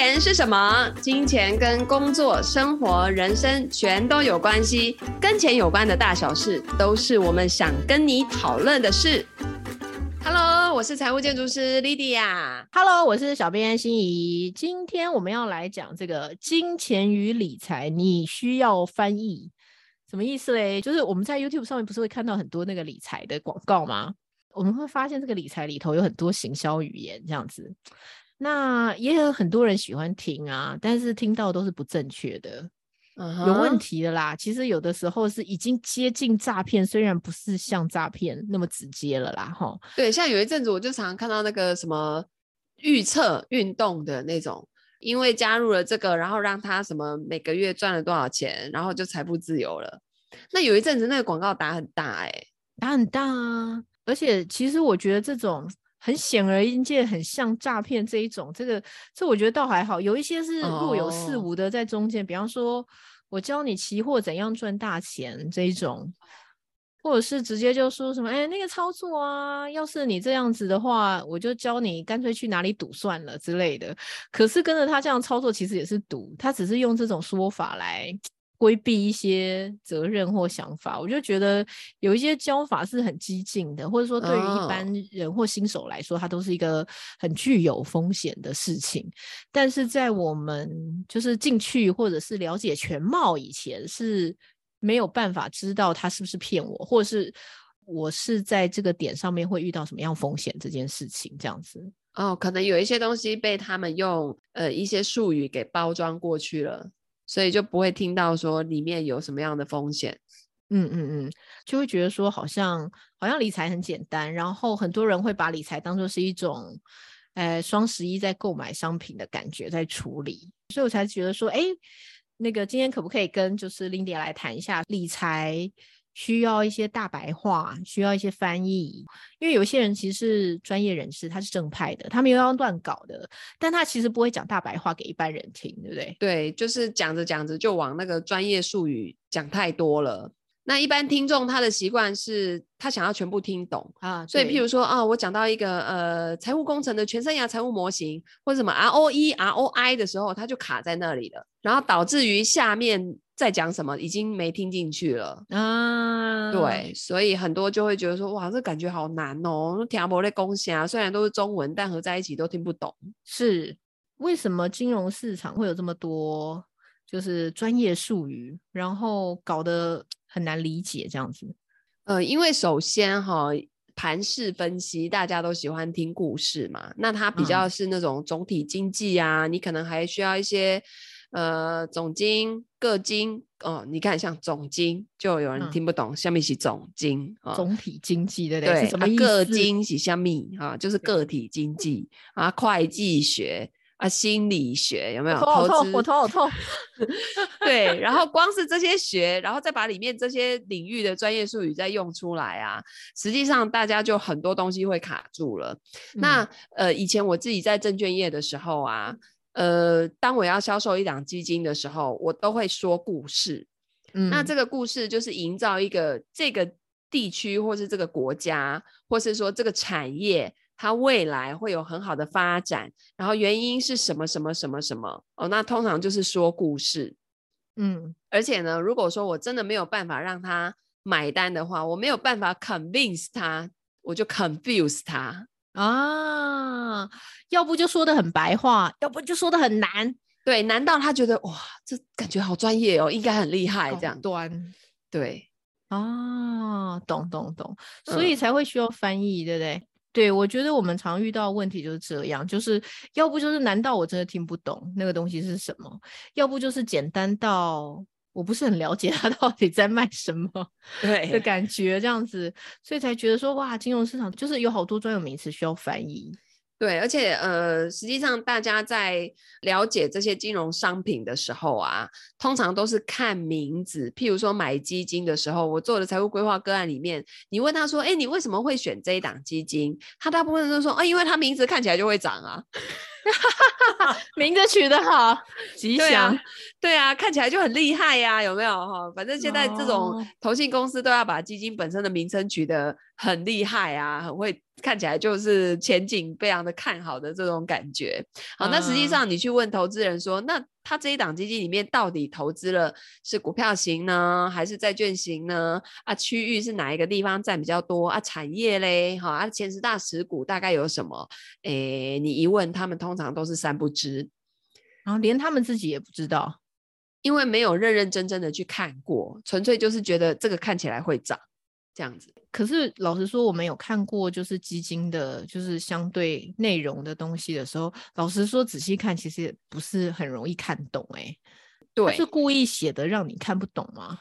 钱是什么？金钱跟工作、生活、人生全都有关系。跟钱有关的大小事，都是我们想跟你讨论的事。Hello，我是财务建筑师 Lydia。Hello，我是小编心怡。今天我们要来讲这个金钱与理财，你需要翻译，什么意思嘞？就是我们在 YouTube 上面不是会看到很多那个理财的广告吗？我们会发现这个理财里头有很多行销语言，这样子。那也有很多人喜欢听啊，但是听到都是不正确的，uh-huh. 有问题的啦。其实有的时候是已经接近诈骗，虽然不是像诈骗那么直接了啦，哈。对，像有一阵子我就常常看到那个什么预测运动的那种，因为加入了这个，然后让他什么每个月赚了多少钱，然后就财富自由了。那有一阵子那个广告打很大，欸，哎，打很大啊。而且其实我觉得这种。很显而易见，很像诈骗这一种，这个这我觉得倒还好，有一些是若有似无的在中间，oh. 比方说我教你期货怎样赚大钱这一种，或者是直接就说什么，哎，那个操作啊，要是你这样子的话，我就教你干脆去哪里赌算了之类的。可是跟着他这样操作，其实也是赌，他只是用这种说法来。规避一些责任或想法，我就觉得有一些教法是很激进的，或者说对于一般人或新手来说，它都是一个很具有风险的事情。但是在我们就是进去或者是了解全貌以前，是没有办法知道他是不是骗我，或者是我是在这个点上面会遇到什么样风险这件事情，这样子。哦，可能有一些东西被他们用呃一些术语给包装过去了。所以就不会听到说里面有什么样的风险，嗯嗯嗯，就会觉得说好像好像理财很简单，然后很多人会把理财当做是一种，呃，双十一在购买商品的感觉在处理，所以我才觉得说，哎，那个今天可不可以跟就是 Lindy 来谈一下理财？需要一些大白话，需要一些翻译，因为有些人其实是专业人士，他是正派的，他没有要乱搞的，但他其实不会讲大白话给一般人听，对不对？对，就是讲着讲着就往那个专业术语讲太多了。那一般听众他的习惯是，他想要全部听懂啊，所以譬如说啊，我讲到一个呃财务工程的全生涯财务模型，或者什么 ROE、ROI 的时候，他就卡在那里了，然后导致于下面再讲什么已经没听进去了啊。对，所以很多就会觉得说，哇，这感觉好难哦，听不懂公式啊，虽然都是中文，但合在一起都听不懂。是为什么金融市场会有这么多就是专业术语，然后搞得？很难理解这样子，呃，因为首先哈，盘式分析大家都喜欢听故事嘛，那它比较是那种总体经济啊，嗯、你可能还需要一些呃总经、个经哦。你看像总经，就有人听不懂，下面是总经啊，总体经济对不对？对，什么个经是下面啊，就是个体经济啊，会计学。啊，心理学有没有？头好痛，我头好痛。对，然后光是这些学，然后再把里面这些领域的专业术语再用出来啊，实际上大家就很多东西会卡住了。嗯、那呃，以前我自己在证券业的时候啊，呃，当我要销售一档基金的时候，我都会说故事。嗯，那这个故事就是营造一个这个地区，或是这个国家，或是说这个产业。它未来会有很好的发展，然后原因是什么什么什么什么哦？那通常就是说故事，嗯，而且呢，如果说我真的没有办法让他买单的话，我没有办法 convince 他，我就 confuse 他啊，要不就说的很白话，要不就说的很难，对，难道他觉得哇，这感觉好专业哦，应该很厉害这样。端，对。啊，懂懂懂，所以才会需要翻译，嗯、对不对？对，我觉得我们常遇到的问题就是这样，就是要不就是难道我真的听不懂那个东西是什么，要不就是简单到我不是很了解他到底在卖什么，对的感觉这样子，所以才觉得说哇，金融市场就是有好多专有名词需要翻译。对，而且呃，实际上大家在了解这些金融商品的时候啊，通常都是看名字。譬如说买基金的时候，我做的财务规划个案里面，你问他说：“哎，你为什么会选这一档基金？”他大部分都说：“啊，因为他名字看起来就会涨啊。” 名字取得好，吉祥。对啊，对啊，看起来就很厉害呀，有没有哈？反正现在这种投信公司都要把基金本身的名称取得很厉害啊，很会看起来就是前景非常的看好的这种感觉。好，那实际上你去问投资人说，那他这一档基金里面到底投资了是股票型呢，还是债券型呢？啊，区域是哪一个地方占比较多啊？产业嘞，哈啊，前十大持股大概有什么？诶，你一问他们，通常都是三不知，然后连他们自己也不知道。因为没有认认真真的去看过，纯粹就是觉得这个看起来会涨，这样子。可是老实说，我们有看过就是基金的，就是相对内容的东西的时候，老实说仔细看，其实也不是很容易看懂。哎，对，是故意写的让你看不懂吗？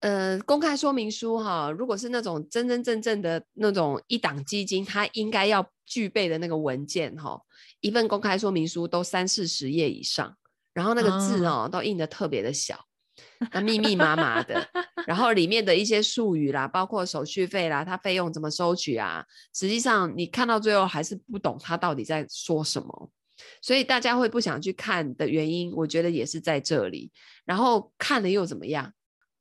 呃，公开说明书哈，如果是那种真真正正的那种一档基金，它应该要具备的那个文件哈，一份公开说明书都三四十页以上。然后那个字哦，都印的特别的小，那密密麻麻的。然后里面的一些术语啦，包括手续费啦，它费用怎么收取啊？实际上你看到最后还是不懂它到底在说什么。所以大家会不想去看的原因，我觉得也是在这里。然后看了又怎么样？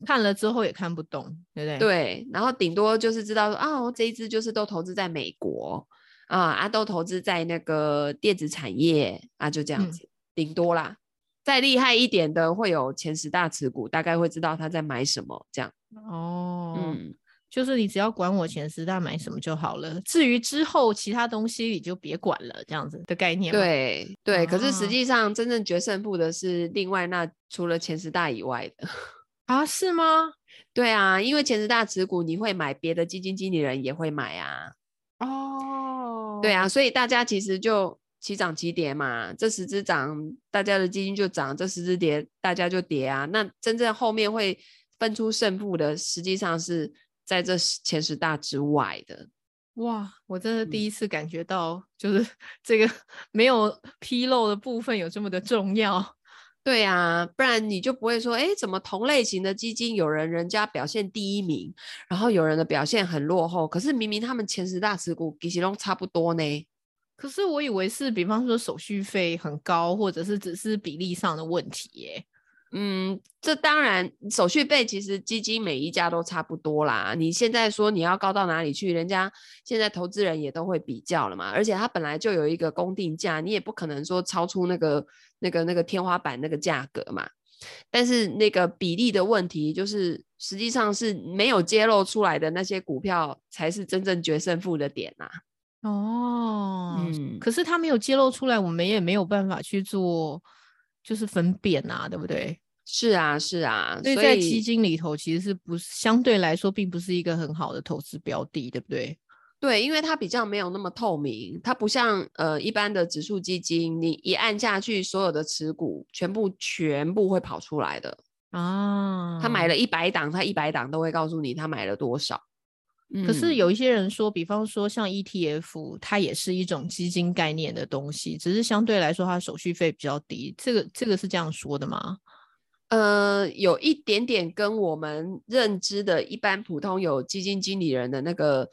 看了之后也看不懂，对不对？对。然后顶多就是知道说，啊，这一支就是都投资在美国啊，啊，都投资在那个电子产业啊，就这样子，嗯、顶多啦。再厉害一点的，会有前十大持股，大概会知道他在买什么，这样。哦，嗯，就是你只要管我前十大买什么就好了，至于之后其他东西你就别管了，这样子的概念。对对，可是实际上真正决胜负的是另外那除了前十大以外的 啊？是吗？对啊，因为前十大持股你会买，别的基金经理人也会买啊。哦，对啊，所以大家其实就。齐涨齐跌嘛，这十只涨，大家的基金就涨；这十只跌，大家就跌啊。那真正后面会分出胜负的，实际上是在这前十大之外的。哇，我真的第一次感觉到，就是 这个没有纰漏的部分有这么的重要。对啊，不然你就不会说，哎，怎么同类型的基金有人人家表现第一名，然后有人的表现很落后，可是明明他们前十大持股其实都差不多呢。可是我以为是，比方说手续费很高，或者是只是比例上的问题耶。嗯，这当然手续费其实基金每一家都差不多啦。你现在说你要高到哪里去，人家现在投资人也都会比较了嘛。而且它本来就有一个公定价，你也不可能说超出那个那个那个天花板那个价格嘛。但是那个比例的问题，就是实际上是没有揭露出来的那些股票，才是真正决胜负的点呐。哦，嗯，可是他没有揭露出来，我们也没有办法去做，就是分辨啊，对不对？是啊，是啊，所以在基金里头，其实是不是相对来说，并不是一个很好的投资标的，对不对？对，因为它比较没有那么透明，它不像呃一般的指数基金，你一按下去，所有的持股全部全部会跑出来的啊。他买了一百档，他一百档都会告诉你他买了多少。可是有一些人说，比方说像 ETF，它也是一种基金概念的东西，只是相对来说它手续费比较低。这个这个是这样说的吗？呃，有一点点跟我们认知的一般普通有基金经理人的那个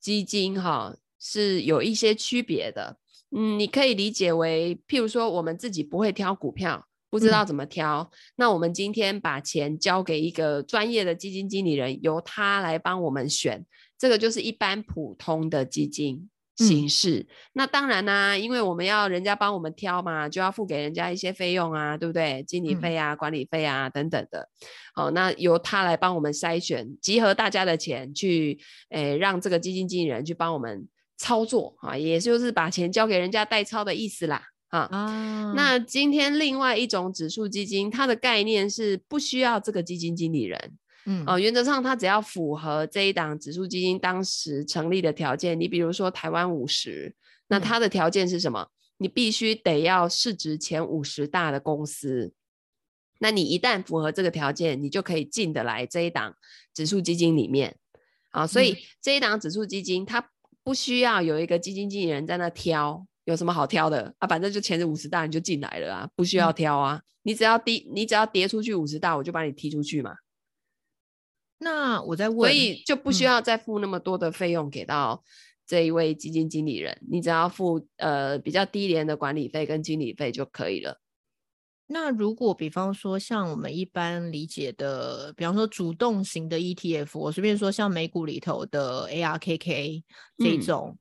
基金哈是有一些区别的。嗯，你可以理解为，譬如说我们自己不会挑股票，不知道怎么挑，嗯、那我们今天把钱交给一个专业的基金经理人，由他来帮我们选。这个就是一般普通的基金形式。嗯、那当然啦、啊，因为我们要人家帮我们挑嘛，就要付给人家一些费用啊，对不对？经理费啊、嗯、管理费啊等等的。好，那由他来帮我们筛选，集合大家的钱去，诶，让这个基金经理人去帮我们操作啊，也就是把钱交给人家代操的意思啦。啊，啊那今天另外一种指数基金，它的概念是不需要这个基金经理人。嗯，哦，原则上它只要符合这一档指数基金当时成立的条件，你比如说台湾五十，那它的条件是什么？嗯、你必须得要市值前五十大的公司，那你一旦符合这个条件，你就可以进得来这一档指数基金里面。啊，所以这一档指数基金它不需要有一个基金经理人在那挑，有什么好挑的啊？反正就前五十大你就进来了啊，不需要挑啊，嗯、你只要跌，你只要跌出去五十大，我就把你踢出去嘛。那我在问，所以就不需要再付那么多的费用给到这一位基金经理人，嗯、你只要付呃比较低廉的管理费跟经理费就可以了。那如果比方说像我们一般理解的，比方说主动型的 ETF，我随便说像美股里头的 ARKK 这种，嗯，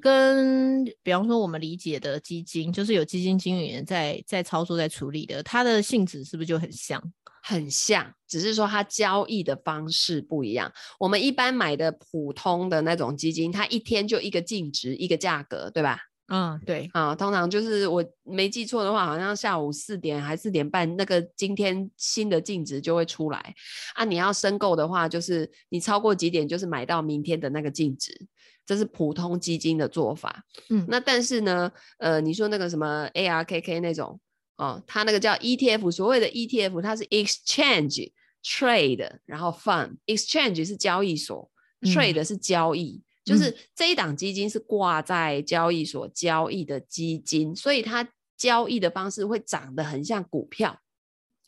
跟比方说我们理解的基金，就是有基金经理人在在操作在处理的，它的性质是不是就很像？很像，只是说它交易的方式不一样。我们一般买的普通的那种基金，它一天就一个净值，一个价格，对吧？嗯，对啊，通常就是我没记错的话，好像下午四点还四点半，那个今天新的净值就会出来啊。你要申购的话，就是你超过几点，就是买到明天的那个净值，这是普通基金的做法。嗯，那但是呢，呃，你说那个什么 ARKK 那种哦，它那个叫 ETF，所谓的 ETF，它是 Exchange Trade，然后 Fund，Exchange 是交易所，嗯，Trade 是交易。就是这一档基金是挂在交易所交易的基金，嗯、所以它交易的方式会长得很像股票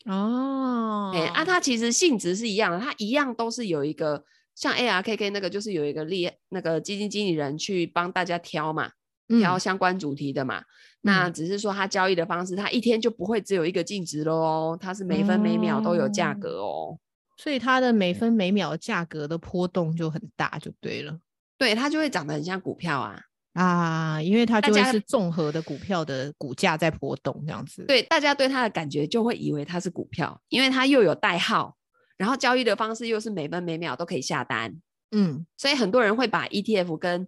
哦。哎、欸，啊，它其实性质是一样的，它一样都是有一个像 ARKK 那个，就是有一个利那个基金经理人去帮大家挑嘛，挑相关主题的嘛。嗯、那只是说它交易的方式，它一天就不会只有一个净值喽，它是每分每秒都有价格哦。所以它的每分每秒价格的波动就很大，就对了。对，它就会长得很像股票啊啊，因为它就会是综合的股票的股价在波动这样子。对，大家对它的感觉就会以为它是股票，因为它又有代号，然后交易的方式又是每分每秒都可以下单。嗯，所以很多人会把 ETF 跟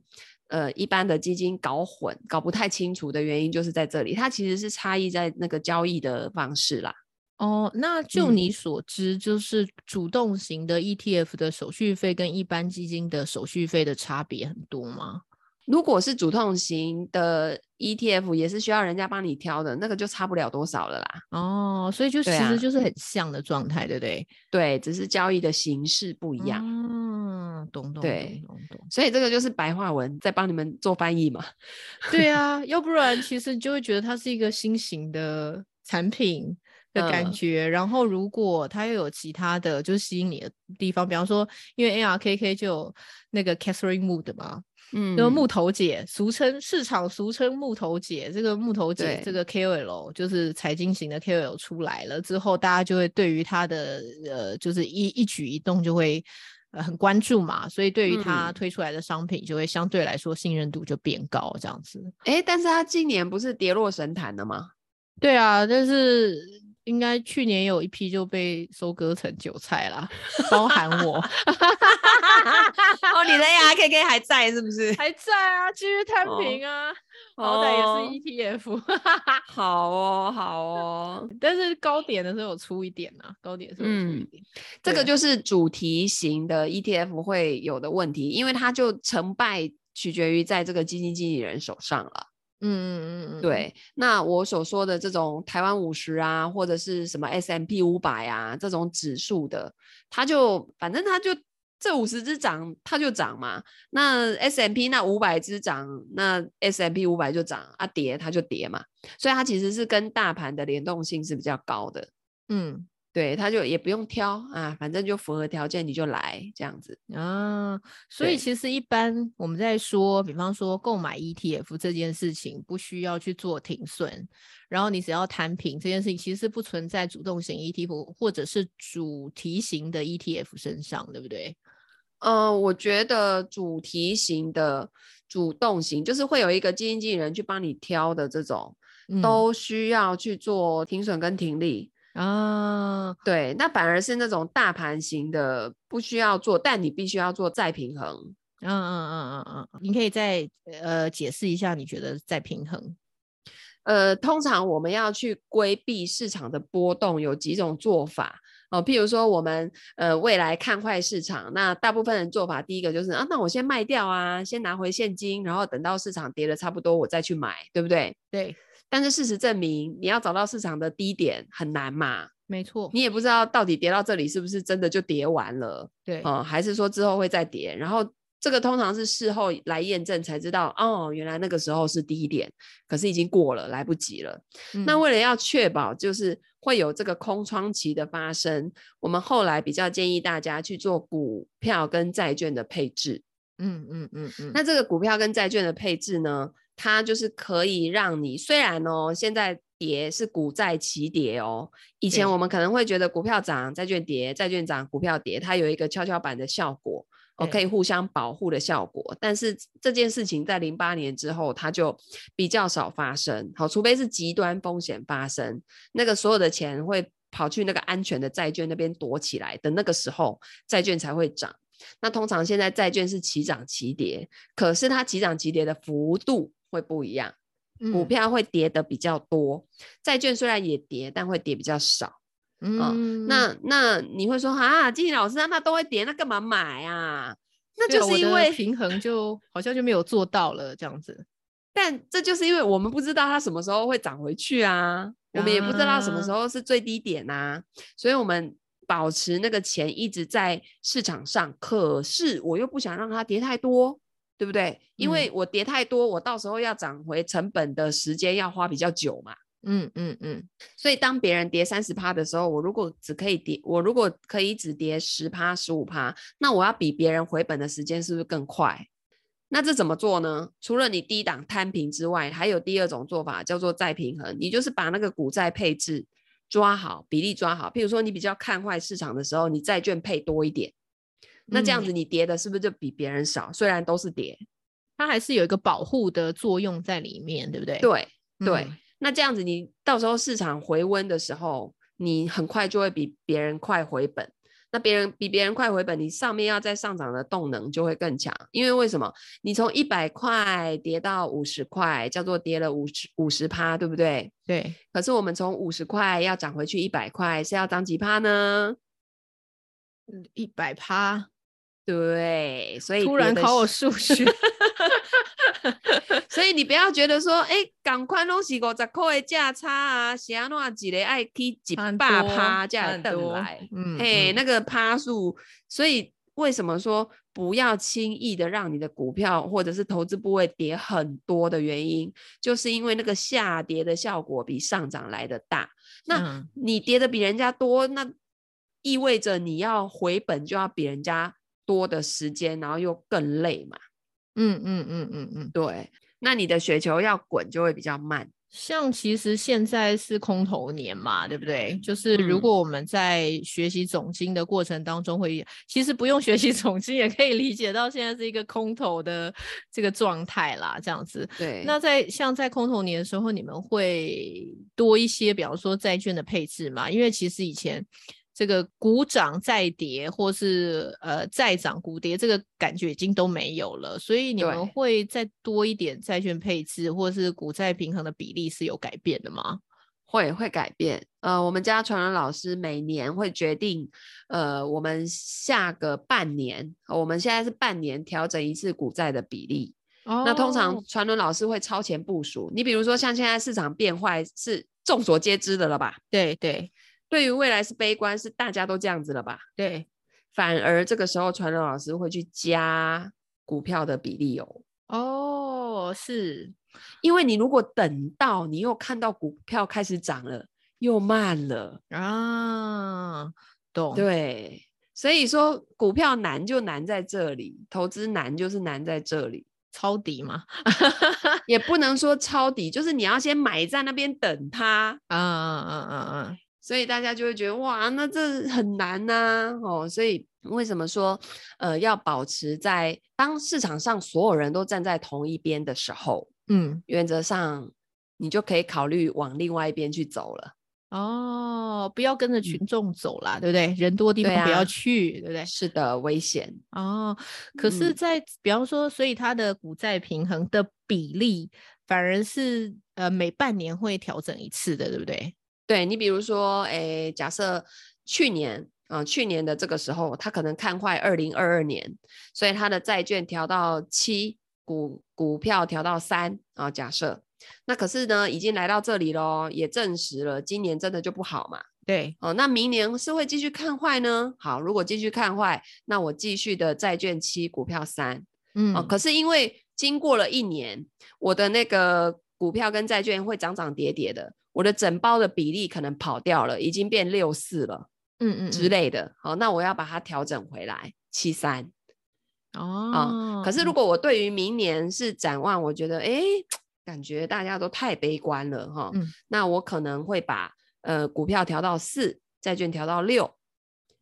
呃一般的基金搞混，搞不太清楚的原因就是在这里，它其实是差异在那个交易的方式啦。哦，那就你所知，嗯、就是主动型的 ETF 的手续费跟一般基金的手续费的差别很多吗？如果是主动型的 ETF，也是需要人家帮你挑的，那个就差不了多少了啦。哦，所以就其实就是很像的状态，对不对？对，只是交易的形式不一样。嗯，懂懂对懂懂懂。所以这个就是白话文在帮你们做翻译嘛。对啊，要不然其实就会觉得它是一个新型的产品。的感觉，嗯、然后如果它又有其他的，就是吸引你的地方，比方说，因为 ARKK 就有那个 Catherine Wood 嘛，嗯，就是木头姐，俗称市场俗称木头姐，这个木头姐对这个 KOL 就是财经型的 KOL 出来了之后，大家就会对于他的呃，就是一一举一动就会呃很关注嘛，所以对于他推出来的商品就会相对来说信任度就变高，这样子。哎，但是他今年不是跌落神坛了吗？对啊，但是。应该去年有一批就被收割成韭菜啦，包含我。哦，你的 ARKK 还在是不是？还在啊，继续摊平啊，哦、好歹也是 ETF。好哦，好哦，但是高点的时候有出一点啊，高点的时候有出一点。嗯、这个就是主题型的 ETF 会有的问题，因为它就成败取决于在这个基金经理人手上了。嗯嗯嗯嗯，对，那我所说的这种台湾五十啊，或者是什么 S M P 五百啊这种指数的，它就反正它就这五十只涨，它就涨嘛。那 S M P 那五百只涨，那 S M P 五百就涨啊，跌它就跌嘛。所以它其实是跟大盘的联动性是比较高的。嗯。对，他就也不用挑啊，反正就符合条件你就来这样子啊。所以其实一般我们在说，比方说购买 ETF 这件事情，不需要去做停损，然后你只要摊平这件事情，其实不存在主动型 ETF 或者是主题型的 ETF 身上，对不对？嗯、呃，我觉得主题型的主动型就是会有一个基金经理人去帮你挑的这种，嗯、都需要去做停损跟停利。啊，对，那反而是那种大盘型的不需要做，但你必须要做再平衡。嗯嗯嗯嗯嗯，你可以再呃解释一下，你觉得再平衡？呃，通常我们要去规避市场的波动，有几种做法哦。譬如说，我们呃未来看坏市场，那大部分人做法，第一个就是啊，那我先卖掉啊，先拿回现金，然后等到市场跌了差不多，我再去买，对不对？对。但是事实证明，你要找到市场的低点很难嘛。没错，你也不知道到底跌到这里是不是真的就跌完了。对，哦、嗯，还是说之后会再跌？然后这个通常是事后来验证才知道，哦，原来那个时候是低点，可是已经过了，来不及了。嗯、那为了要确保就是会有这个空窗期的发生，我们后来比较建议大家去做股票跟债券的配置。嗯嗯嗯嗯。嗯嗯，那这个股票跟债券的配置呢？它就是可以让你，虽然哦，现在跌是股债齐跌哦。以前我们可能会觉得股票涨，债券跌，债券涨，股票跌，它有一个跷跷板的效果，哦，可以互相保护的效果。但是这件事情在零八年之后，它就比较少发生。好，除非是极端风险发生，那个所有的钱会跑去那个安全的债券那边躲起来的那个时候，债券才会涨。那通常现在债券是齐涨齐跌，可是它齐涨齐跌的幅度会不一样。股票会跌的比较多，债券虽然也跌，但会跌比较少。嗯，哦、那那你会说啊，金老师，那它都会跌，那干嘛买啊？那就是因为平衡就好像就没有做到了这样子。但这就是因为我们不知道它什么时候会涨回去啊，啊我们也不知道什么时候是最低点啊，所以我们保持那个钱一直在市场上，可是我又不想让它跌太多。对不对？因为我跌太多，嗯、我到时候要涨回成本的时间要花比较久嘛。嗯嗯嗯。所以当别人跌三十趴的时候，我如果只可以跌，我如果可以只跌十趴、十五趴，那我要比别人回本的时间是不是更快？那这怎么做呢？除了你低档摊平之外，还有第二种做法叫做再平衡，你就是把那个股债配置抓好，比例抓好。譬如说你比较看坏市场的时候，你债券配多一点。那这样子，你跌的是不是就比别人少？嗯、虽然都是跌，它还是有一个保护的作用在里面，对不对？对对。嗯、那这样子，你到时候市场回温的时候，你很快就会比别人快回本。那别人比别人快回本，你上面要再上涨的动能就会更强。因为为什么？你从一百块跌到五十块，叫做跌了五十五十趴，对不对？对。可是我们从五十块要涨回去一百块，是要涨几趴呢？一百趴。对，所以突然考我数 学，所以你不要觉得说，哎、欸，赶快弄是五十块的价差啊，是安怎一个爱去几百趴价等来，嗯，嘿，那个趴数，所以为什么说不要轻易的让你的股票或者是投资部位跌很多的原因，就是因为那个下跌的效果比上涨来的大，那你跌的比人家多，那意味着你要回本就要比人家。多的时间，然后又更累嘛。嗯嗯嗯嗯嗯，对。那你的雪球要滚就会比较慢。像其实现在是空头年嘛，对不对？就是如果我们在学习总经的过程当中会，会、嗯、其实不用学习总经也可以理解到现在是一个空头的这个状态啦，这样子。对。那在像在空头年的时候，你们会多一些，比方说债券的配置嘛？因为其实以前。这个股涨再跌，或是呃再涨股跌，这个感觉已经都没有了。所以你们会再多一点债券配置，或是股债平衡的比例是有改变的吗？会会改变。呃，我们家传人老师每年会决定，呃，我们下个半年，我们现在是半年调整一次股债的比例。哦。那通常传轮老师会超前部署。你比如说像现在市场变坏是众所皆知的了吧？对对。对于未来是悲观，是大家都这样子了吧？对，反而这个时候传人老师会去加股票的比例哦。哦，是因为你如果等到你又看到股票开始涨了，又慢了啊，懂？对，所以说股票难就难在这里，投资难就是难在这里，抄底嘛，也不能说抄底，就是你要先买在那边等它。嗯嗯嗯嗯嗯。所以大家就会觉得哇，那这很难呐、啊，哦，所以为什么说，呃，要保持在当市场上所有人都站在同一边的时候，嗯，原则上你就可以考虑往另外一边去走了。哦，不要跟着群众走啦，嗯、对不对？人多地方不要去，对，啊、对不对？是的，危险。哦，可是在，在、嗯、比方说，所以它的股债平衡的比例反而是呃每半年会调整一次的，对不对？对你，比如说，诶，假设去年啊、呃，去年的这个时候，他可能看坏二零二二年，所以他的债券调到七，股股票调到三啊。假设，那可是呢，已经来到这里喽，也证实了今年真的就不好嘛。对，哦，那明年是会继续看坏呢？好，如果继续看坏，那我继续的债券七，股票三，嗯，哦，可是因为经过了一年，我的那个股票跟债券会涨涨跌跌的。我的整包的比例可能跑掉了，已经变六四了，嗯，嗯嗯之类的。好，那我要把它调整回来七三。哦，啊，可是如果我对于明年是展望，我觉得哎，感觉大家都太悲观了哈，嗯，那我可能会把呃股票调到四，债券调到六，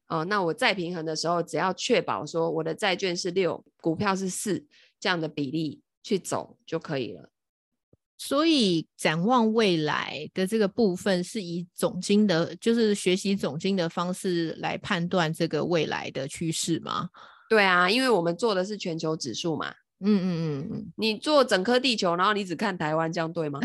哦，那我再平衡的时候，只要确保说我的债券是六，股票是四这样的比例去走就可以了。所以展望未来的这个部分，是以总经的，就是学习总经的方式来判断这个未来的趋势吗？对啊，因为我们做的是全球指数嘛。嗯嗯嗯嗯，你做整颗地球，然后你只看台湾，这样对吗？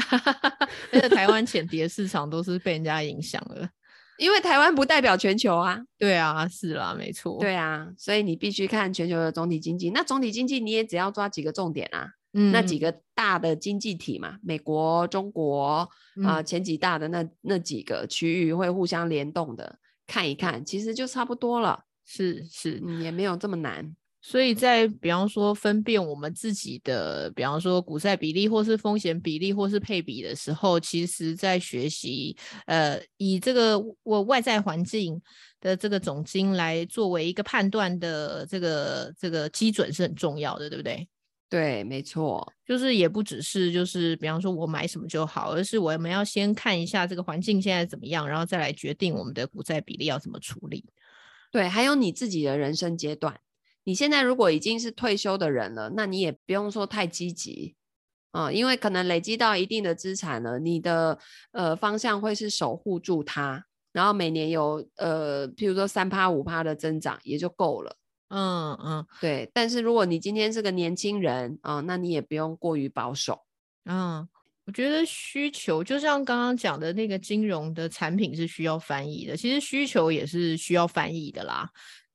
而且台湾浅碟市场都是被人家影响了，因为台湾不代表全球啊。对啊，是啦，没错。对啊，所以你必须看全球的总体经济。那总体经济你也只要抓几个重点啊。嗯，那几个大的经济体嘛，美国、中国啊、嗯呃，前几大的那那几个区域会互相联动的，看一看，其实就差不多了。是是，嗯，也没有这么难。所以在比方说分辨我们自己的，比方说股债比例，或是风险比例，或是配比的时候，其实在学习，呃，以这个我外在环境的这个总金来作为一个判断的这个这个基准是很重要的，对不对？对，没错，就是也不只是就是，比方说我买什么就好，而是我们要先看一下这个环境现在怎么样，然后再来决定我们的股债比例要怎么处理。对，还有你自己的人生阶段，你现在如果已经是退休的人了，那你也不用说太积极啊、呃，因为可能累积到一定的资产了，你的呃方向会是守护住它，然后每年有呃，譬如说三趴五趴的增长也就够了。嗯嗯，对。但是如果你今天是个年轻人啊、呃，那你也不用过于保守。嗯，我觉得需求就像刚刚讲的那个金融的产品是需要翻译的，其实需求也是需要翻译的啦。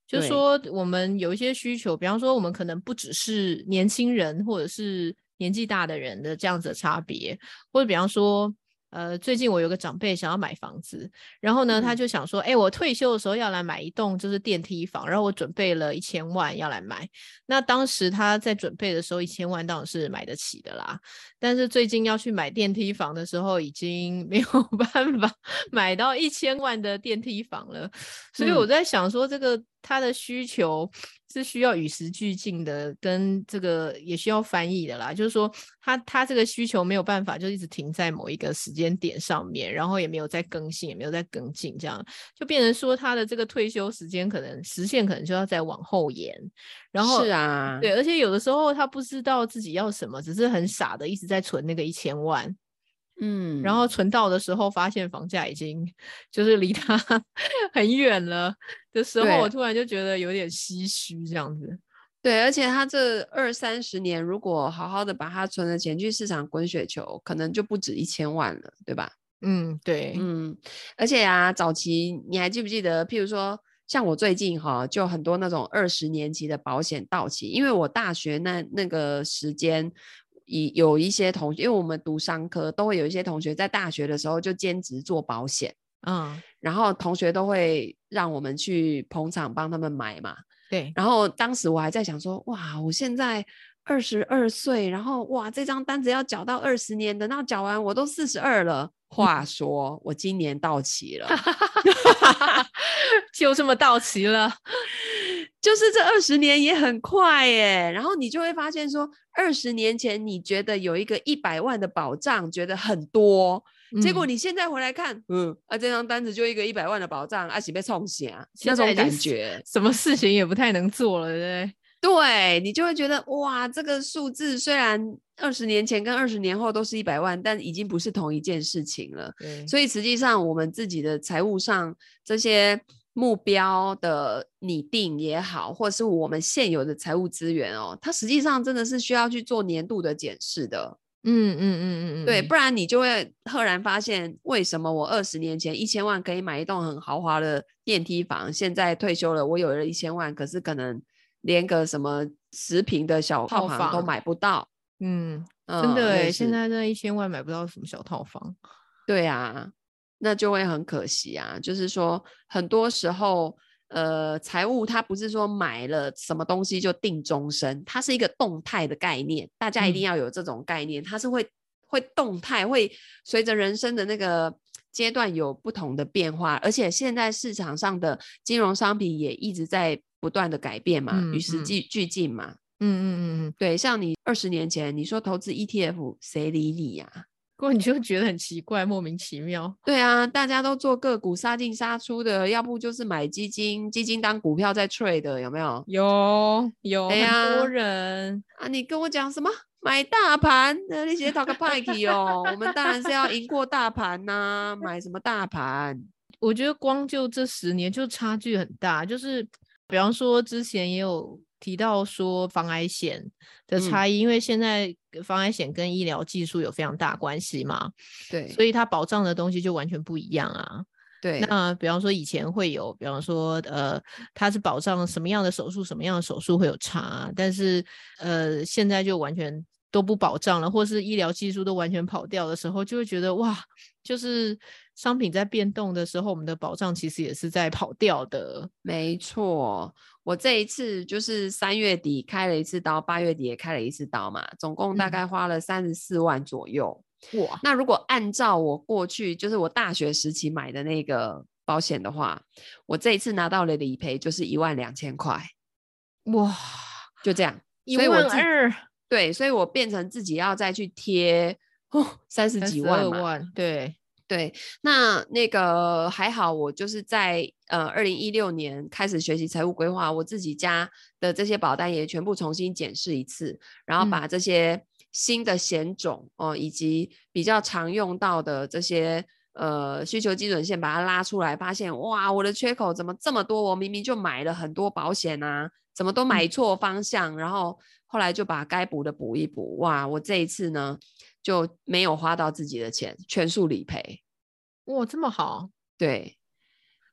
就说我们有一些需求，比方说我们可能不只是年轻人或者是年纪大的人的这样子的差别，或者比方说。呃，最近我有个长辈想要买房子，然后呢，他就想说，哎、嗯，我退休的时候要来买一栋就是电梯房，然后我准备了一千万要来买。那当时他在准备的时候，一千万当然是买得起的啦。但是最近要去买电梯房的时候，已经没有 办法买到一千万的电梯房了。所以我在想说，这个他的需求。是需要与时俱进的，跟这个也需要翻译的啦。就是说他，他他这个需求没有办法就一直停在某一个时间点上面，然后也没有再更新，也没有再跟进，这样就变成说他的这个退休时间可能实现可能就要再往后延。然后是啊，对，而且有的时候他不知道自己要什么，只是很傻的一直在存那个一千万。嗯，然后存到的时候，发现房价已经就是离他 很远了的时候，我突然就觉得有点唏嘘，这样子。对，而且他这二三十年，如果好好的把他存的钱去市场滚雪球，可能就不止一千万了，对吧？嗯，对，嗯，而且啊，早期你还记不记得？譬如说，像我最近哈，就很多那种二十年期的保险到期，因为我大学那那个时间。以有一些同学，因为我们读商科，都会有一些同学在大学的时候就兼职做保险，嗯，然后同学都会让我们去捧场帮他们买嘛，对。然后当时我还在想说，哇，我现在二十二岁，然后哇，这张单子要缴到二十年，等到缴完我都四十二了。话说我今年到期了，就这么到期了。就是这二十年也很快耶，然后你就会发现说，二十年前你觉得有一个一百万的保障，觉得很多，嗯、结果你现在回来看，嗯，啊，这张单子就一个一百万的保障，啊，是被冲下，那种感觉，什么事情也不太能做了，对不对？对，你就会觉得哇，这个数字虽然二十年前跟二十年后都是一百万，但已经不是同一件事情了。对，所以实际上我们自己的财务上这些。目标的拟定也好，或是我们现有的财务资源哦，它实际上真的是需要去做年度的检视的。嗯嗯嗯嗯嗯，对，不然你就会赫然发现，为什么我二十年前一千万可以买一栋很豪华的电梯房，现在退休了，我有了一千万，可是可能连个什么十平的小套房都买不到。嗯，真的哎，现在那一千万买不到什么小套房。对啊。那就会很可惜啊，就是说，很多时候，呃，财务它不是说买了什么东西就定终身，它是一个动态的概念，大家一定要有这种概念，嗯、它是会会动态，会随着人生的那个阶段有不同的变化，而且现在市场上的金融商品也一直在不断的改变嘛，与时俱俱进嘛。嗯嗯嗯嗯，对，像你二十年前你说投资 ETF，谁理你呀、啊？不过你就觉得很奇怪，莫名其妙。对啊，大家都做个股杀进杀出的，要不就是买基金，基金当股票在 trade 的，有没有？有有，哎、很多人啊！你跟我讲什么买大盘？那你写讨个派题哦。我们当然是要赢过大盘呐、啊，买什么大盘？我觉得光就这十年就差距很大，就是比方说之前也有。提到说防癌险的差异，嗯、因为现在防癌险跟医疗技术有非常大关系嘛，对，所以它保障的东西就完全不一样啊。对，那比方说以前会有，比方说呃，它是保障什么样的手术，什么样的手术会有差，但是呃，现在就完全都不保障了，或是医疗技术都完全跑掉的时候，就会觉得哇，就是商品在变动的时候，我们的保障其实也是在跑掉的。没错。我这一次就是三月底开了一次刀，八月底也开了一次刀嘛，总共大概花了三十四万左右。哇、嗯，那如果按照我过去就是我大学时期买的那个保险的话，我这一次拿到了理赔就是一万两千块。哇，就这样，一万二。对，所以我变成自己要再去贴哦三十几万嘛。万对。对，那那个还好，我就是在呃二零一六年开始学习财务规划，我自己家的这些保单也全部重新检视一次，然后把这些新的险种哦、呃，以及比较常用到的这些呃需求基准线把它拉出来，发现哇，我的缺口怎么这么多？我明明就买了很多保险啊，怎么都买错方向？嗯、然后后来就把该补的补一补，哇，我这一次呢，就没有花到自己的钱，全数理赔。哇，这么好！对，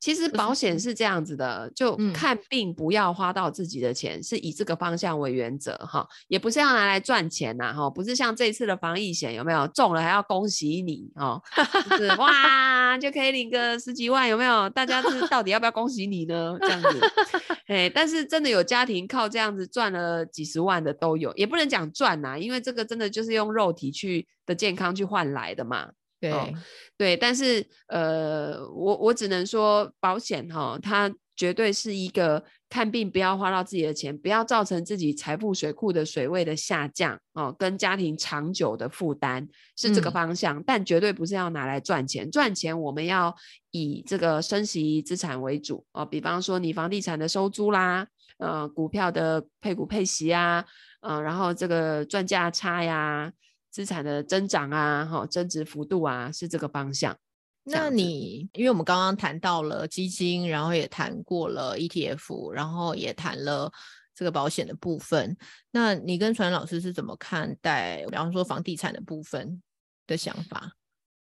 其实保险是这样子的，就看病不要花到自己的钱，嗯、是以这个方向为原则哈，也不是要拿来赚钱呐哈，不是像这次的防疫险有没有中了还要恭喜你哦，就是 哇就可以领个十几万有没有？大家是到底要不要恭喜你呢？这样子，哎，但是真的有家庭靠这样子赚了几十万的都有，也不能讲赚呐，因为这个真的就是用肉体去的健康去换来的嘛。对、哦、对，但是呃，我我只能说保险哈、哦，它绝对是一个看病不要花到自己的钱，不要造成自己财富水库的水位的下降哦，跟家庭长久的负担是这个方向，嗯、但绝对不是要拿来赚钱。赚钱我们要以这个升息资产为主哦，比方说你房地产的收租啦，呃，股票的配股配息啊，呃，然后这个赚价差呀。资产的增长啊，哈，增值幅度啊，是这个方向。那你，因为我们刚刚谈到了基金，然后也谈过了 ETF，然后也谈了这个保险的部分。那你跟传老师是怎么看待，比方说房地产的部分的想法？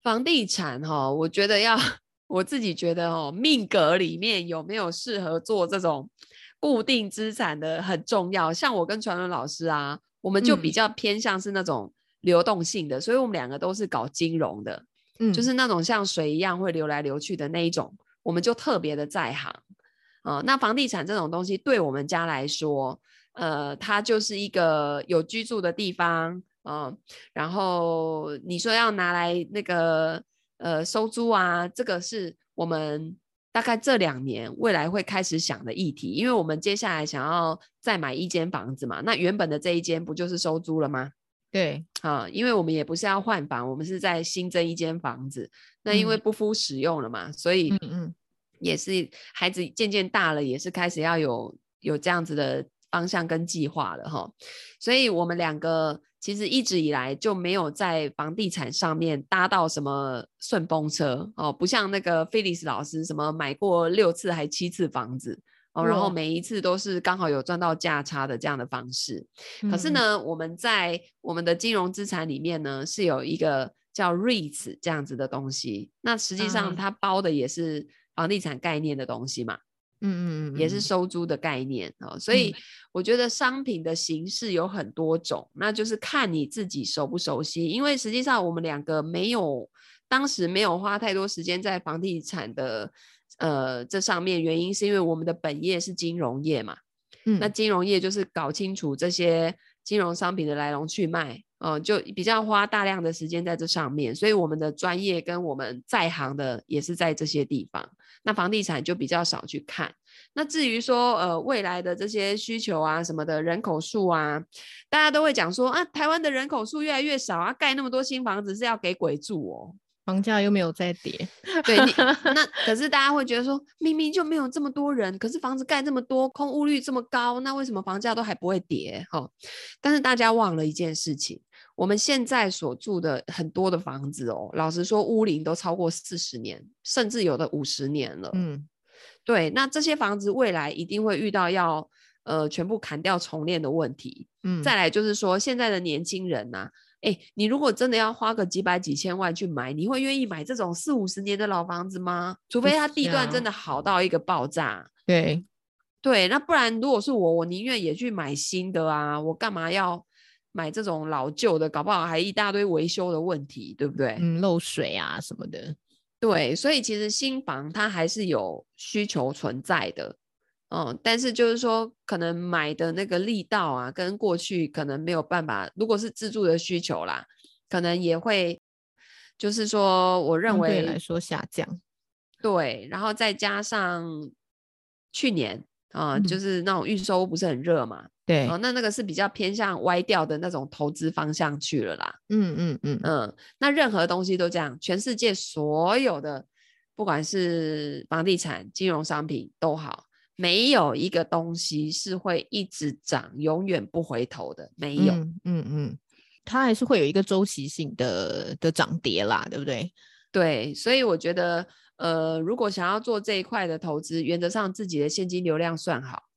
房地产哈，我觉得要 我自己觉得哦，命格里面有没有适合做这种固定资产的很重要。像我跟传伦老师啊，我们就比较偏向是那种。流动性的，所以我们两个都是搞金融的，嗯，就是那种像水一样会流来流去的那一种，我们就特别的在行啊、呃。那房地产这种东西，对我们家来说，呃，它就是一个有居住的地方啊、呃。然后你说要拿来那个呃收租啊，这个是我们大概这两年未来会开始想的议题，因为我们接下来想要再买一间房子嘛，那原本的这一间不就是收租了吗？对，啊，因为我们也不是要换房，我们是在新增一间房子。那因为不敷使用了嘛，嗯、所以嗯嗯，也是孩子渐渐大了，也是开始要有有这样子的方向跟计划了哈。所以我们两个其实一直以来就没有在房地产上面搭到什么顺风车哦，不像那个菲利斯老师什么买过六次还七次房子。哦，然后每一次都是刚好有赚到价差的这样的方式。嗯、可是呢，我们在我们的金融资产里面呢，是有一个叫 REITs 这样子的东西。那实际上它包的也是房地产概念的东西嘛。嗯嗯嗯，也是收租的概念哦。所以我觉得商品的形式有很多种，嗯、那就是看你自己熟不熟悉。因为实际上我们两个没有，当时没有花太多时间在房地产的。呃，这上面原因是因为我们的本业是金融业嘛，嗯，那金融业就是搞清楚这些金融商品的来龙去脉嗯、呃，就比较花大量的时间在这上面，所以我们的专业跟我们在行的也是在这些地方。那房地产就比较少去看。那至于说呃未来的这些需求啊什么的人口数啊，大家都会讲说啊，台湾的人口数越来越少啊，盖那么多新房子是要给鬼住哦。房价又没有在跌，对，那可是大家会觉得说，明明就没有这么多人，可是房子盖这么多，空屋率这么高，那为什么房价都还不会跌？哈，但是大家忘了一件事情，我们现在所住的很多的房子哦，老实说，屋龄都超过四十年，甚至有的五十年了。嗯，对，那这些房子未来一定会遇到要呃全部砍掉重练的问题。嗯，再来就是说，现在的年轻人呐、啊。哎，你如果真的要花个几百几千万去买，你会愿意买这种四五十年的老房子吗？除非它地段真的好到一个爆炸。对，对，那不然如果是我，我宁愿也去买新的啊！我干嘛要买这种老旧的？搞不好还一大堆维修的问题，对不对？嗯，漏水啊什么的。对，所以其实新房它还是有需求存在的。嗯，但是就是说，可能买的那个力道啊，跟过去可能没有办法。如果是自住的需求啦，可能也会，就是说，我认为来说下降。对，然后再加上去年啊、嗯，就是那种预售不是很热嘛，对，哦，那那个是比较偏向歪掉的那种投资方向去了啦。嗯嗯嗯嗯，那任何东西都这样，全世界所有的，不管是房地产、金融商品都好。没有一个东西是会一直涨，永远不回头的。没有，嗯嗯，嗯，它还是会有一个周期性的的涨跌啦，对不对？对，所以我觉得，呃，如果想要做这一块的投资，原则上自己的现金流量算好。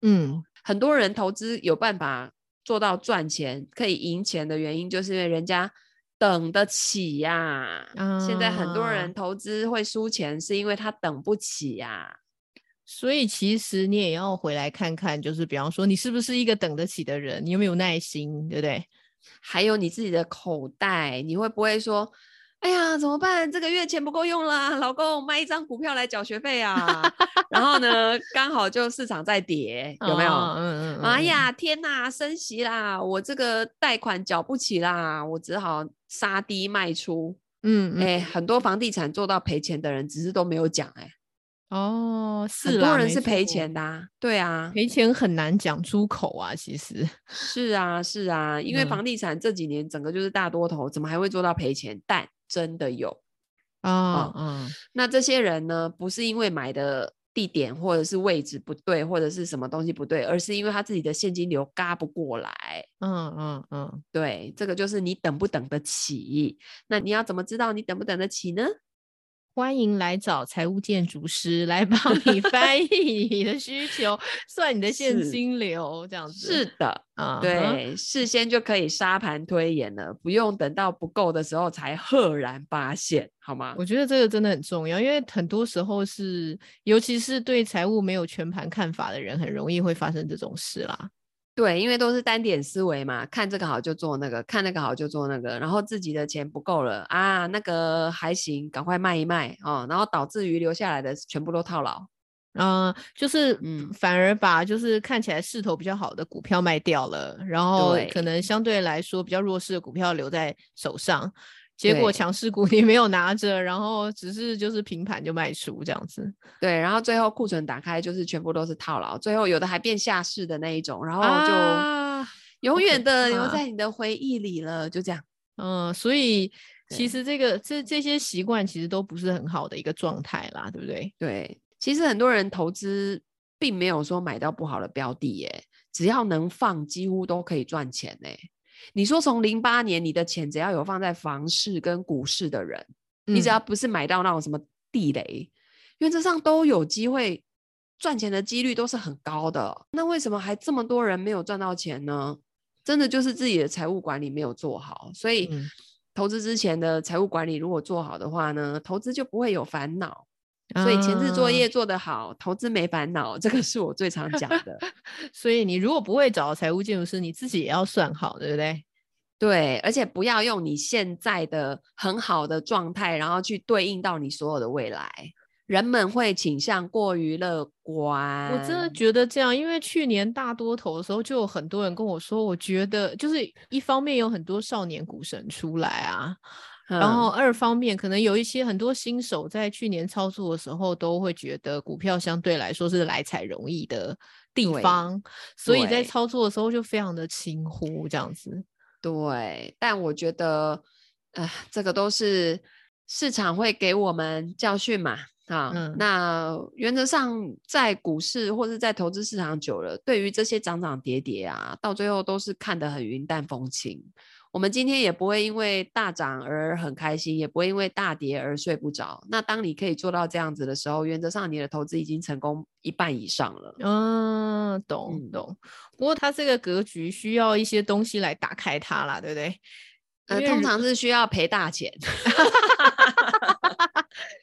嗯，很多人投资有办法做到赚钱，可以赢钱的原因，就是因为人家等得起呀。啊，现在很多人投资会输钱，是因为他等不起呀。所以其实你也要回来看看，就是比方说你是不是一个等得起的人，你有没有耐心，对不对？还有你自己的口袋，你会不会说，哎呀，怎么办？这个月钱不够用啦，老公卖一张股票来缴学费啊。然后呢，刚好就市场在跌，有没有？哦、嗯，嗯嗯。哎呀，天哪，升息啦，我这个贷款缴不起啦，我只好杀低卖出。嗯，嗯，哎，很多房地产做到赔钱的人，只是都没有讲，哎。哦，是很多人是赔钱的，啊，对啊，赔钱很难讲出口啊，其实。是啊，是啊，因为房地产这几年整个就是大多头，嗯、怎么还会做到赔钱？但真的有啊，嗯，嗯，那这些人呢，不是因为买的地点或者是位置不对，或者是什么东西不对，而是因为他自己的现金流嘎不过来，嗯嗯嗯，对，这个就是你等不等得起，那你要怎么知道你等不等得起呢？欢迎来找财务建筑师来帮你翻译你的需求，算你的现金流，这样子。是的，啊、uh 对，事先就可以沙盘推演了，不用等到不够的时候才赫然发现，好吗？我觉得这个真的很重要，因为很多时候是，尤其是对财务没有全盘看法的人，很容易会发生这种事啦。对，因为都是单点思维嘛，看这个好就做那个，看那个好就做那个，然后自己的钱不够了啊，那个还行，赶快卖一卖哦，然后导致于留下来的全部都套牢，嗯、呃，就是嗯，反而把就是看起来势头比较好的股票卖掉了，然后可能相对来说比较弱势的股票留在手上。结果强势股 你没有拿着，然后只是就是平盘就卖出这样子。对，然后最后库存打开就是全部都是套牢，最后有的还变下市的那一种，然后就永远的留在你的回忆里了，啊、就这样。嗯，所以其实这个这这些习惯其实都不是很好的一个状态啦，对不对？对，其实很多人投资并没有说买到不好的标的耶，只要能放，几乎都可以赚钱耶。你说从零八年，你的钱只要有放在房市跟股市的人，嗯，你只要不是买到那种什么地雷，原则上都有机会赚钱的几率都是很高的。那为什么还这么多人没有赚到钱呢？真的就是自己的财务管理没有做好。所以，嗯，投资之前的财务管理如果做好的话呢，投资就不会有烦恼。所以前置作业做得好，啊，投资没烦恼，这个是我最常讲的。所以你如果不会找财务建筑师，你自己也要算好，对不对？对，而且不要用你现在的很好的状态，然后去对应到你所有的未来。人们会倾向过于乐观。我真的觉得这样，因为去年大多头的时候，就有很多人跟我说，我觉得就是一方面有很多少年股神出来啊，嗯、然后二方面可能有一些很多新手在去年操作的时候，都会觉得股票相对来说是来财容易的地方，所以在操作的时候就非常的轻忽这样子。对，但我觉得，呃，这个都是市场会给我们教训嘛。啊，嗯、那原则上在股市或者在投资市场久了，对于这些涨涨跌跌啊，到最后都是看得很云淡风轻。我们今天也不会因为大涨而很开心，也不会因为大跌而睡不着。那当你可以做到这样子的时候，原则上你的投资已经成功一半以上了。嗯，懂懂。不过它这个格局需要一些东西来打开它啦，对不对？呃，通常是需要赔大钱。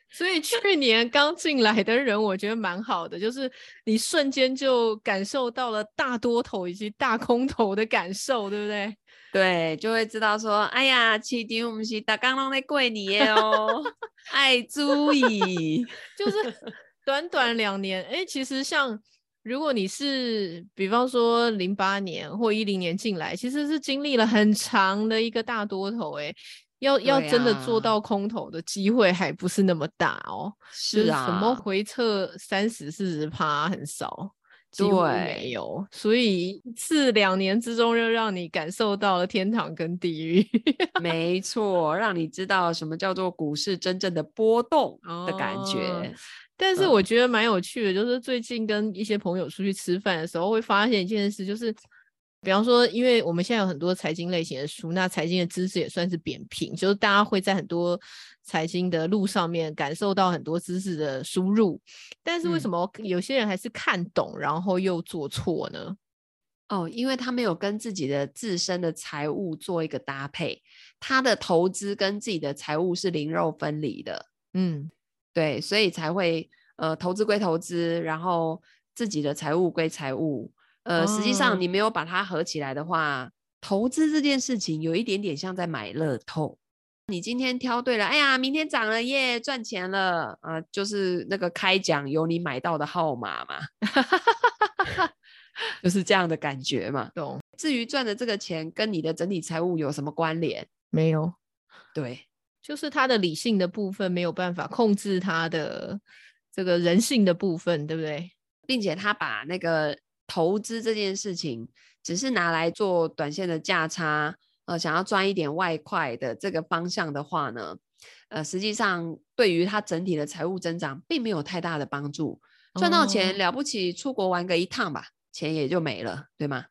所以去年刚进来的人，我觉得蛮好的，就是你瞬间就感受到了大多头以及大空头的感受，对不对？对，就会知道说，哎呀，市场不是大刚拢在过年哦，爱注意。就是短短两年，哎，其实像如果你是比方说零八年或一零年进来，其实是经历了很长的一个大多头，哎。要要真的做到空头的机会还不是那么大哦，是啊，什么回撤三十四十趴很少，几乎没有，所以是两年之中又让你感受到了天堂跟地狱，没错，让你知道什么叫做股市真正的波动的感觉。哦，但是我觉得蛮有趣的，就是最近跟一些朋友出去吃饭的时候，会发现一件事，就是。比方说，因为我们现在有很多财经类型的书，那财经的知识也算是扁平，就是大家会在很多财经的路上面感受到很多知识的输入。但是为什么有些人还是看懂，然后又做错呢？嗯、哦，因为他没有跟自己的自身的财务做一个搭配，他的投资跟自己的财务是零肉分离的。嗯，对，所以才会呃，投资归投资，然后自己的财务归财务。呃，实际上你没有把它合起来的话，哦、投资这件事情有一点点像在买乐透。你今天挑对了，哎呀，明天涨了耶，赚钱了啊、呃！就是那个开奖有你买到的号码嘛，就是这样的感觉嘛。懂。至于赚的这个钱跟你的整体财务有什么关联？没有。对，就是他的理性的部分没有办法控制他的这个人性的部分，对不对？并且他把那个。投资这件事情只是拿来做短线的价差，呃，想要赚一点外快的这个方向的话呢，呃，实际上对于他整体的财务增长并没有太大的帮助。赚到钱、哦、了不起，出国玩个一趟吧，钱也就没了，对吗？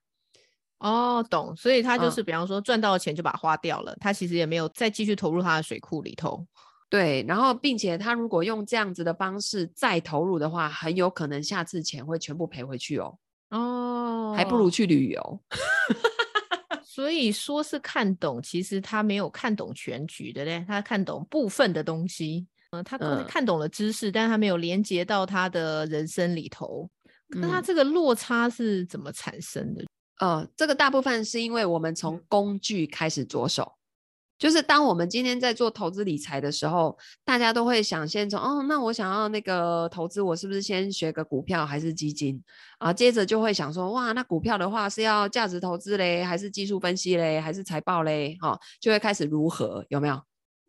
哦，懂。所以他就是，比方说赚到钱就把它花掉了，嗯、他其实也没有再继续投入他的水库里头。对，然后并且他如果用这样子的方式再投入的话，很有可能下次钱会全部赔回去哦。哦，还不如去旅游。所以说是看懂，其实他没有看懂全局的嘞，他看懂部分的东西。嗯、呃，他看懂了知识，嗯、但他没有连接到他的人生里头。那他这个落差是怎么产生的？呃，这个大部分是因为我们从工具开始着手。就是当我们今天在做投资理财的时候，大家都会想先从哦，那我想要那个投资，我是不是先学个股票还是基金啊？接着就会想说，哇，那股票的话是要价值投资嘞，还是技术分析嘞，还是财报嘞？哈、哦，就会开始如何有没有？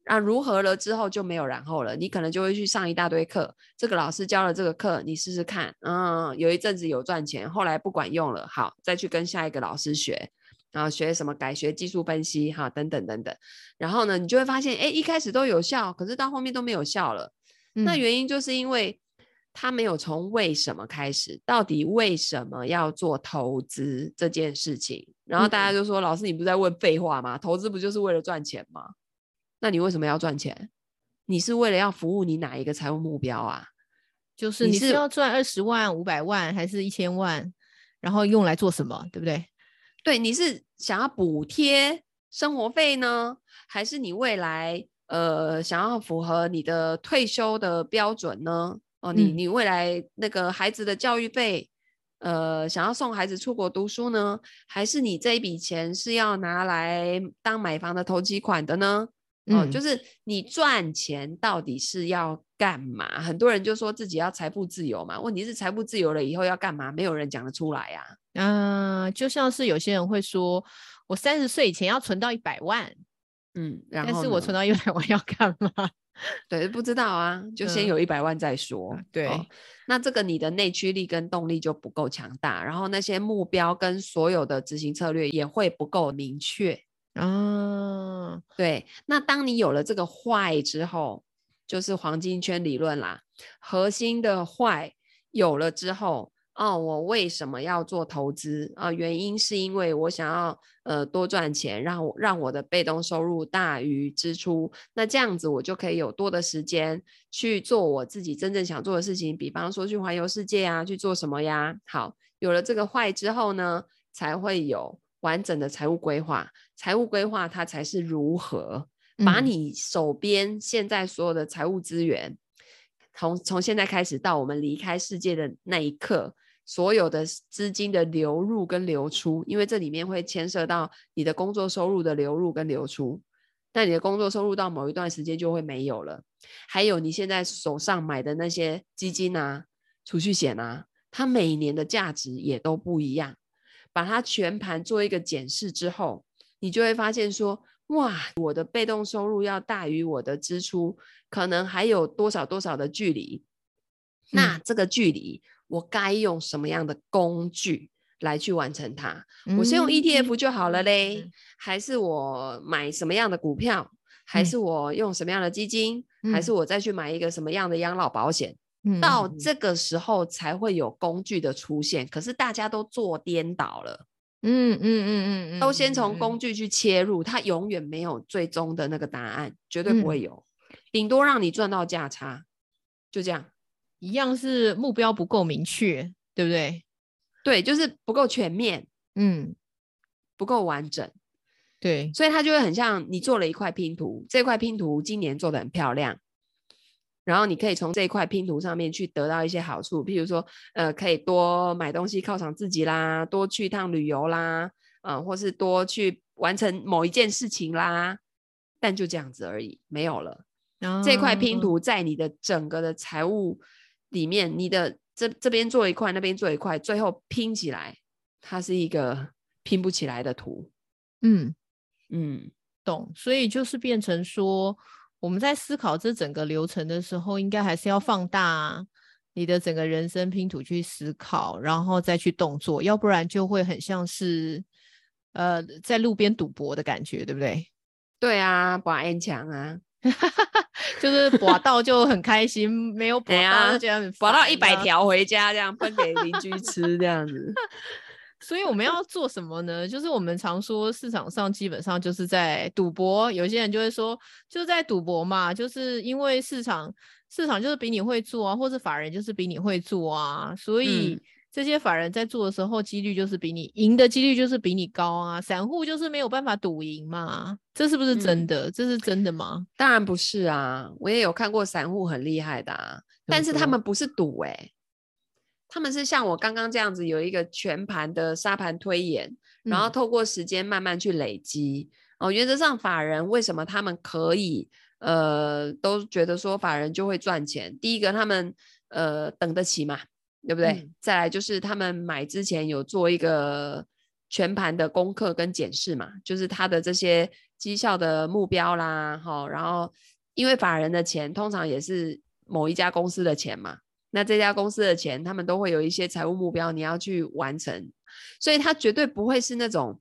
啊，如何了之后就没有然后了，你可能就会去上一大堆课，这个老师教了这个课，你试试看，嗯，有一阵子有赚钱，后来不管用了，好，再去跟下一个老师学。然后学什么？改学技术分析，哈，等等等等。然后呢，你就会发现，哎，一开始都有效，可是到后面都没有效了。嗯、那原因就是因为他没有从为什么开始，到底为什么要做投资这件事情。然后大家就说：“嗯、老师，你不是在问废话吗？投资不就是为了赚钱吗？那你为什么要赚钱？你是为了要服务你哪一个财务目标啊？就是你是要赚二十万、五百万，还是一千万？然后用来做什么？对不对？”对，你是想要补贴生活费呢，还是你未来呃想要符合你的退休的标准呢？哦，你你未来那个孩子的教育费，呃，想要送孩子出国读书呢，还是你这一笔钱是要拿来当买房的投机款的呢？哦、嗯，就是你赚钱到底是要干嘛？很多人就说自己要财富自由嘛，问题是财富自由了以后要干嘛？没有人讲得出来呀、啊。嗯、呃，就像是有些人会说，我三十岁以前要存到一百万，嗯，然后但是我存到一百万要干嘛？对，不知道啊，就先有一百万再说。嗯、对、哦，那这个你的内驱力跟动力就不够强大，然后那些目标跟所有的执行策略也会不够明确。啊，对，那当你有了这个坏之后，就是黄金圈理论啦，核心的坏有了之后。哦，我为什么要做投资啊？原因是因为我想要呃多赚钱，让我让我的被动收入大于支出。那这样子我就可以有多的时间去做我自己真正想做的事情，比方说去环游世界啊，去做什么呀？好，有了这个坏之后呢，才会有完整的财务规划。财务规划它才是如何把你手边现在所有的财务资源，从从现在开始到我们离开世界的那一刻。所有的资金的流入跟流出，因为这里面会牵涉到你的工作收入的流入跟流出，那你的工作收入到某一段时间就会没有了。还有你现在手上买的那些基金啊、储蓄险啊，它每年的价值也都不一样。把它全盘做一个检视之后，你就会发现说，哇，我的被动收入要大于我的支出，可能还有多少多少的距离。那这个距离。我该用什么样的工具来去完成它？嗯、我是用 ETF 就好了嘞、嗯，还是我买什么样的股票？嗯、还是我用什么样的基金、嗯？还是我再去买一个什么样的养老保险、嗯？到这个时候才会有工具的出现。可是大家都做颠倒了，嗯嗯嗯嗯，都先从工具去切入，它永远没有最终的那个答案，绝对不会有，顶、嗯、多让你赚到价差，就这样。一样是目标不够明确，对不对？对，就是不够全面，嗯，不够完整，对，所以它就会很像你做了一块拼图，这块拼图今年做的很漂亮，然后你可以从这一块拼图上面去得到一些好处，譬如说，呃，可以多买东西犒赏自己啦，多去一趟旅游啦，啊、呃，或是多去完成某一件事情啦，但就这样子而已，没有了。哦、这块拼图在你的整个的财务。里面你的这这边做一块，那边做一块，最后拼起来，它是一个拼不起来的图。嗯嗯，懂。所以就是变成说，我们在思考这整个流程的时候，应该还是要放大你的整个人生拼图去思考，然后再去动作，要不然就会很像是呃在路边赌博的感觉，对不对？对啊，博 N 强啊。就是博到就很开心，没有 博到就觉得很博到一百条回家，这样分给邻居吃这样子。所以我们要做什么呢？就是我们常说市场上基本上就是在赌博，有些人就会说就在赌博嘛，就是因为市场市场就是比你会做啊，或者法人就是比你会做啊，所以。嗯这些法人在做的时候，几率就是比你赢的几率就是比你高啊。散户就是没有办法赌赢嘛，这是不是真的？嗯、这是真的吗？当然不是啊，我也有看过散户很厉害的啊，但是他们不是赌哎、欸，他们是像我刚刚这样子有一个全盘的沙盘推演，然后透过时间慢慢去累积、嗯。哦，原则上法人为什么他们可以呃都觉得说法人就会赚钱？第一个他们呃等得起嘛。对不对、嗯？再来就是他们买之前有做一个全盘的功课跟检视嘛，就是他的这些绩效的目标啦，哈，然后因为法人的钱通常也是某一家公司的钱嘛，那这家公司的钱他们都会有一些财务目标你要去完成，所以他绝对不会是那种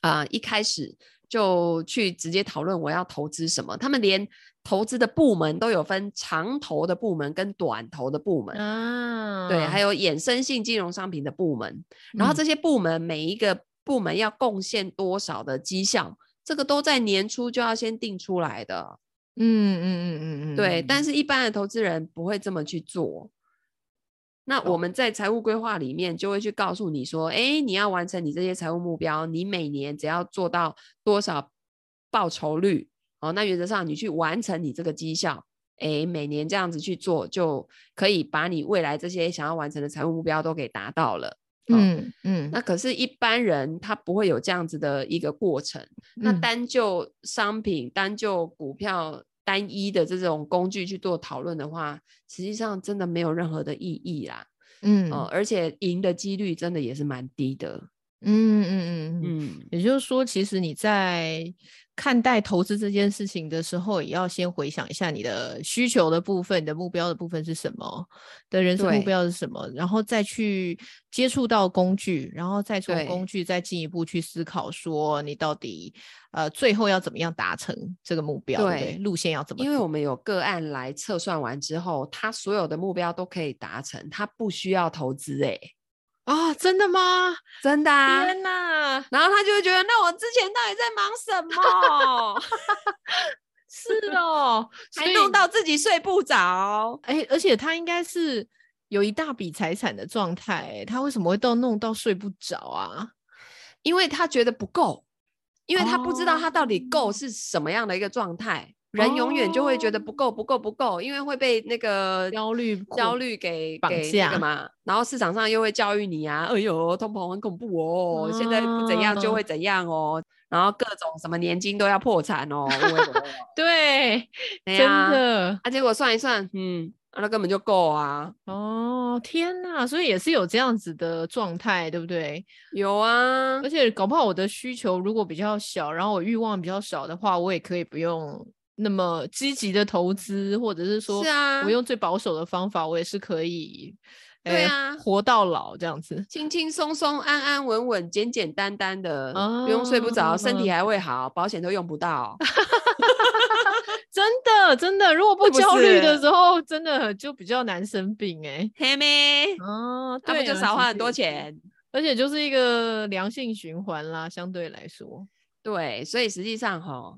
啊、呃、一开始就去直接讨论我要投资什么，他们连。投资的部门都有分长投的部门跟短投的部门啊，对，还有衍生性金融商品的部门。然后这些部门每一个部门要贡献多少的绩效，这个都在年初就要先定出来的。嗯嗯嗯嗯嗯，对。但是一般的投资人不会这么去做。那我们在财务规划里面就会去告诉你说，哎，你要完成你这些财务目标，你每年只要做到多少报酬率。哦，那原则上你去完成你这个绩效，诶，每年这样子去做，就可以把你未来这些想要完成的财务目标都给达到了。嗯嗯。那可是，一般人他不会有这样子的一个过程。嗯、那单就商品、单就股票单一的这种工具去做讨论的话，实际上真的没有任何的意义啦。嗯、呃、而且赢的几率真的也是蛮低的。嗯嗯嗯嗯。也就是说，其实你在。看待投资这件事情的时候，也要先回想一下你的需求的部分，你的目标的部分是什么，的人生目标是什么，然后再去接触到工具，然后再从工具再进一步去思考，说你到底呃最后要怎么样达成这个目标，对，对，路线要怎么？因为我们有个案来测算完之后，他所有的目标都可以达成，他不需要投资哎、欸。啊、哦，真的吗？真的啊！天哪！然后他就会觉得，那我之前到底在忙什么？是哦，还弄到自己睡不着。哎，而且他应该是有一大笔财产的状态，他为什么会到弄到睡不着啊？因为他觉得不够，因为他不知道他到底够是什么样的一个状态。哦人永远就会觉得不够，不够，不够，因为会被那个焦虑、焦虑给绑架嘛、那个。然后市场上又会教育你啊，哎呦，通膨很恐怖哦，现在不怎样就会怎样哦。然后各种什么年金都要破产哦。对，真的。啊，结果算一算，嗯，啊、那根本就够啊。哦，天哪！所以也是有这样子的状态，对不对？有啊。而且搞不好我的需求如果比较小，然后我欲望比较少的话，我也可以不用。那么积极的投资，或者是说，是啊，我用最保守的方法，我也是可以，对啊，活到老这样子，轻轻松松、安安稳稳、简简单单的，啊、不用睡不着，身体还会好，啊、保险都用不到。真的，真的，如果不焦虑的时候，真的就比较难生病哎、欸，嘿咩？哦，对不就少花很多钱，而且就是一个良性循环啦，相对来说。对，所以实际上哈，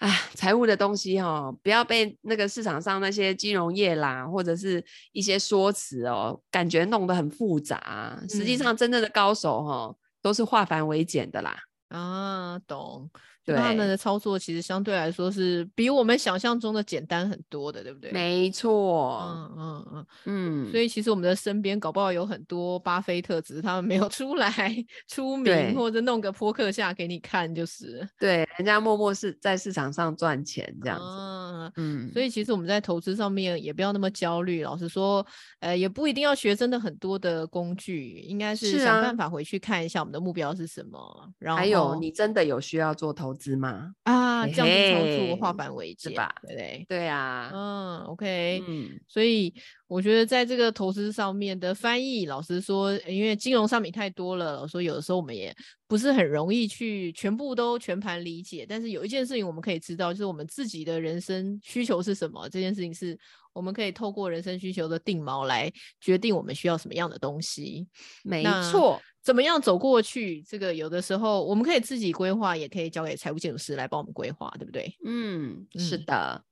哎，财务的东西哈，不要被那个市场上那些金融业啦，或者是一些说辞哦，感觉弄得很复杂。实际上，真正的高手哈，都是化繁为简的啦。啊，懂。对，他们的操作其实相对来说是比我们想象中的简单很多的，对不对？没错，嗯嗯嗯嗯。所以其实我们的身边搞不好有很多巴菲特，只是他们没有出来 出名，或者弄个扑克下给你看，就是对，人家默默是在市场上赚钱这样子。嗯嗯。所以其实我们在投资上面也不要那么焦虑。老实说，呃，也不一定要学真的很多的工具，应该是想办法回去看一下我们的目标是什么。然后还有，你真的有需要做投资嘛？啊，这样子操作，化繁为简，吧？对对对啊，嗯，OK，嗯，所以我觉得在这个投资上面的翻译，老实说，因为金融商品太多了，老实说有的时候我们也不是很容易去全部都全盘理解。但是有一件事情我们可以知道，就是我们自己的人生需求是什么。这件事情是我们可以透过人生需求的定锚来决定我们需要什么样的东西。没错。怎么样走过去？这个有的时候我们可以自己规划，也可以交给财务建筑师来帮我们规划，对不对？嗯，是的，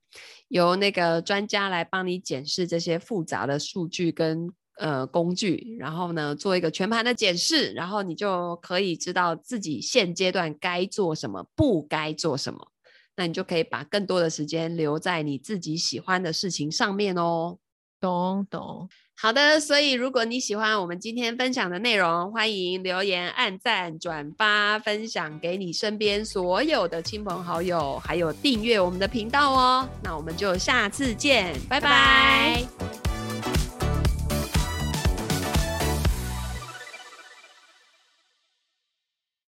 由那个专家来帮你检视这些复杂的数据跟呃工具，然后呢做一个全盘的检视，然后你就可以知道自己现阶段该做什么，不该做什么，那你就可以把更多的时间留在你自己喜欢的事情上面哦。懂懂。好的，所以如果你喜欢我们今天分享的内容，欢迎留言、按赞、转发、分享给你身边所有的亲朋好友，还有订阅我们的频道哦。那我们就下次见，拜拜。拜拜。